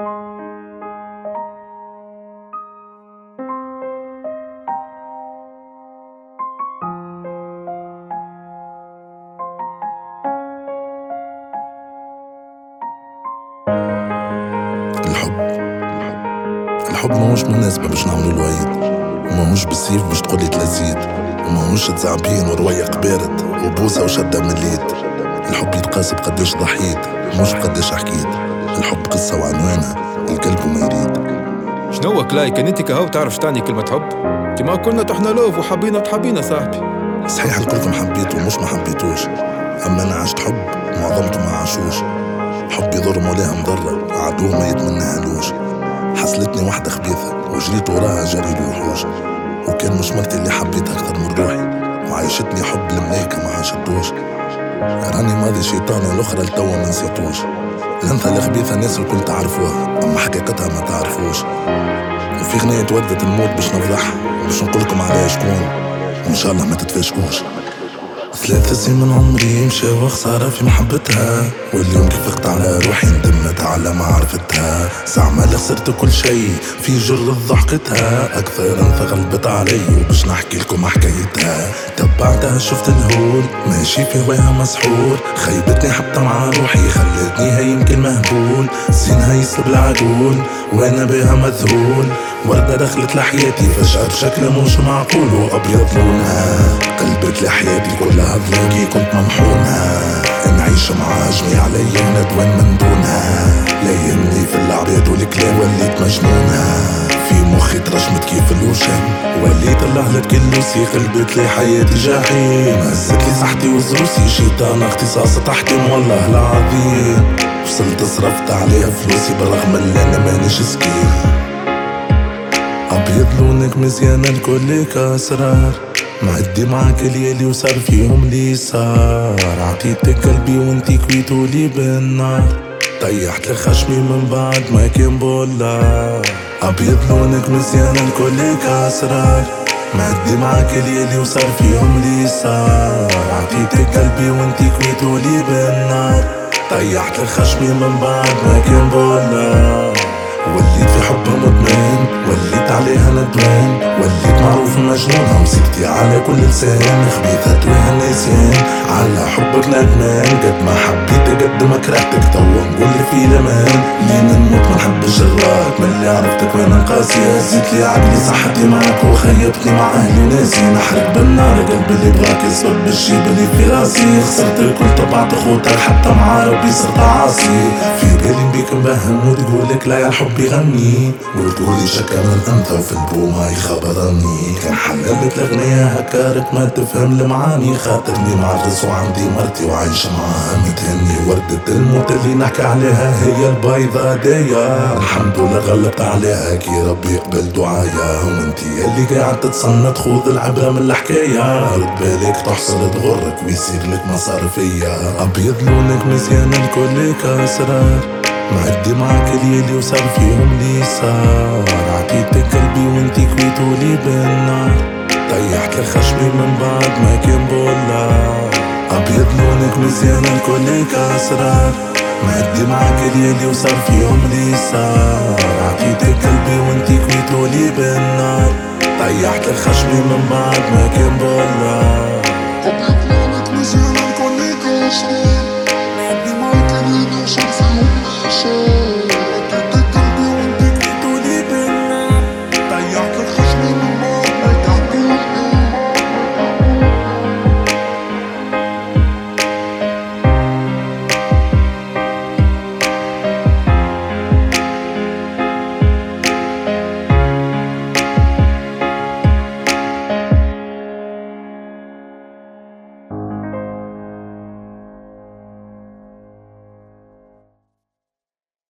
الحب. الحب ماهوش مناسبة باش نعملو الوعيد. وماهوش بالسيف باش تقولي تلزيد. وماهوش تزعبين وروايق بارد وبوسة وشدة من اليد الحب يتقاس بقداش ضحيت مش بقداش حكيت. الحب قصة وعنوانها. القلب وما يريد. شنو كلاي كان أنت كهو تعرف تعني كلمة حب؟ كيما كنا تحنا لوف وحبينا تحبينا صاحبي. صحيح الكلكم حبيتو ومش ما حبيتوش. أما أنا عشت حب معظمكم ما عاشوش. حب يضر مولاها مضرة عدو ما يتمناهالوش. حصلتني واحدة خبيثة وجريت وراها جري الوحوش وكان مش مرتي اللي حبيتها أكثر من روحي. وعيشتني حب الملايكة ما عاشتوش. راني ماضي شيطاني الأخرى لتوا ما نسيتوش. الأنثى الخبيثة الناس الكل تعرفوها أما حقيقتها ما تعرفوش. وفي غنية ودت الموت باش نفضحها باش نقولكم عليها شكون. وإن شاء الله ما تتفاشكوش ثلاثة سنين من عمري مشاو خسارة في محبتها. واليوم كيف فقت على روحي ندمت على ما عرفتها. زعما اللي خسرت كل شي في جر ضحكتها. أكثر انت غلبت علي وباش نحكي لكم حكايتها تبعتها شفت الهول ماشي في هواها مسحور. خيبتني حتى مع روحي خلتني هي يمكن مهبول زينها يسلب العقول وأنا بها مذهول وردة دخلت لحياتي فجأة بشكل مش معقول وأبيض لونها. قلبت لحياتي كلها ظلاقي كنت ممحونها نعيش مع جميع الأيام ندون من دونها. لا يهمني في العباد والكلام وليت مجنونها في مخي ترجمت كيف الوشم وليت اللهلة كلوسي قلبت لي حياتي جحيم. هزت لي صحتي وزروسي شيطان اختصاص تحتم والله العظيم. وصلت صرفت عليها فلوسي بالرغم اللي أنا مانيش سكين. أبيض لونك مزيان الكل كأسرار. معدي معاك الليالي وصار فيهم لي صار عطيتك قلبي وانتي كويتولي بالنار. طيحت خشمي من بعد ما كان بولا أبيض لونك مزيان الكل كأسرار. معدي معاك الليالي وصار فيهم لي صار عطيتك قلبي وانتي كويتولي بالنار. طيحت خشمي من بعد ما كان بولا وليت في مدمن وليت عليها ندمان. وليت معروف مجنونها وسكتي على كل لسان. خبيثة توها ناسين على حبك ندمان. قد ما حبيتك قد ما كرهتك. توا نقول في الامان لين نموت؟ ما نحبش غراك من اللي عرفتك وأنا قاسية زيت لي عقلي صحتي معاك وخيبتني مع أهلي وناسي نحرق بالنار قلبي اللي بغاك يسبب بالجيب اللي في راسي. خسرت الكل تبعت خوتك حتى مع ربي صرت عاصي في بالي بيك مبهم وتقولك لا يا الحب يغني. وتقولي شكا من انت وفي البومة يخبرني كان حللت الأغنية هكارك ما تفهم المعاني خاطرني معرس وعندي مرتي وعايشة معاها متهني. وردة الموت اللي نحكي عليها هي البيضة ديا. الحمد لله غلبت عليها كي ربي يقبل دعايا وانتي اللي قاعد تتصنت خوذ العبرة من الحكاية. رد بالك تحصل تغرك ويصير لك مسار فيا أبيض لونك مزيان الكل كاسرار معدي معاك الليالي وصار فيهم لي صار عطيتك قلبي وانتي كويتولي بالنار. طيحت لك خشمي من بعد ما كان بولا. أبيض لونك مزيان الكل كاسرار معدي معاك الليالي وصار فيهم لي صار عطيتك قلبي وانتي كويتولي بالنار. طيحت الخشمي من بعد ما كان بولع طبعت لعنة مزيان الكل كاشفين بعدني ما كان ينشر فيهم عشان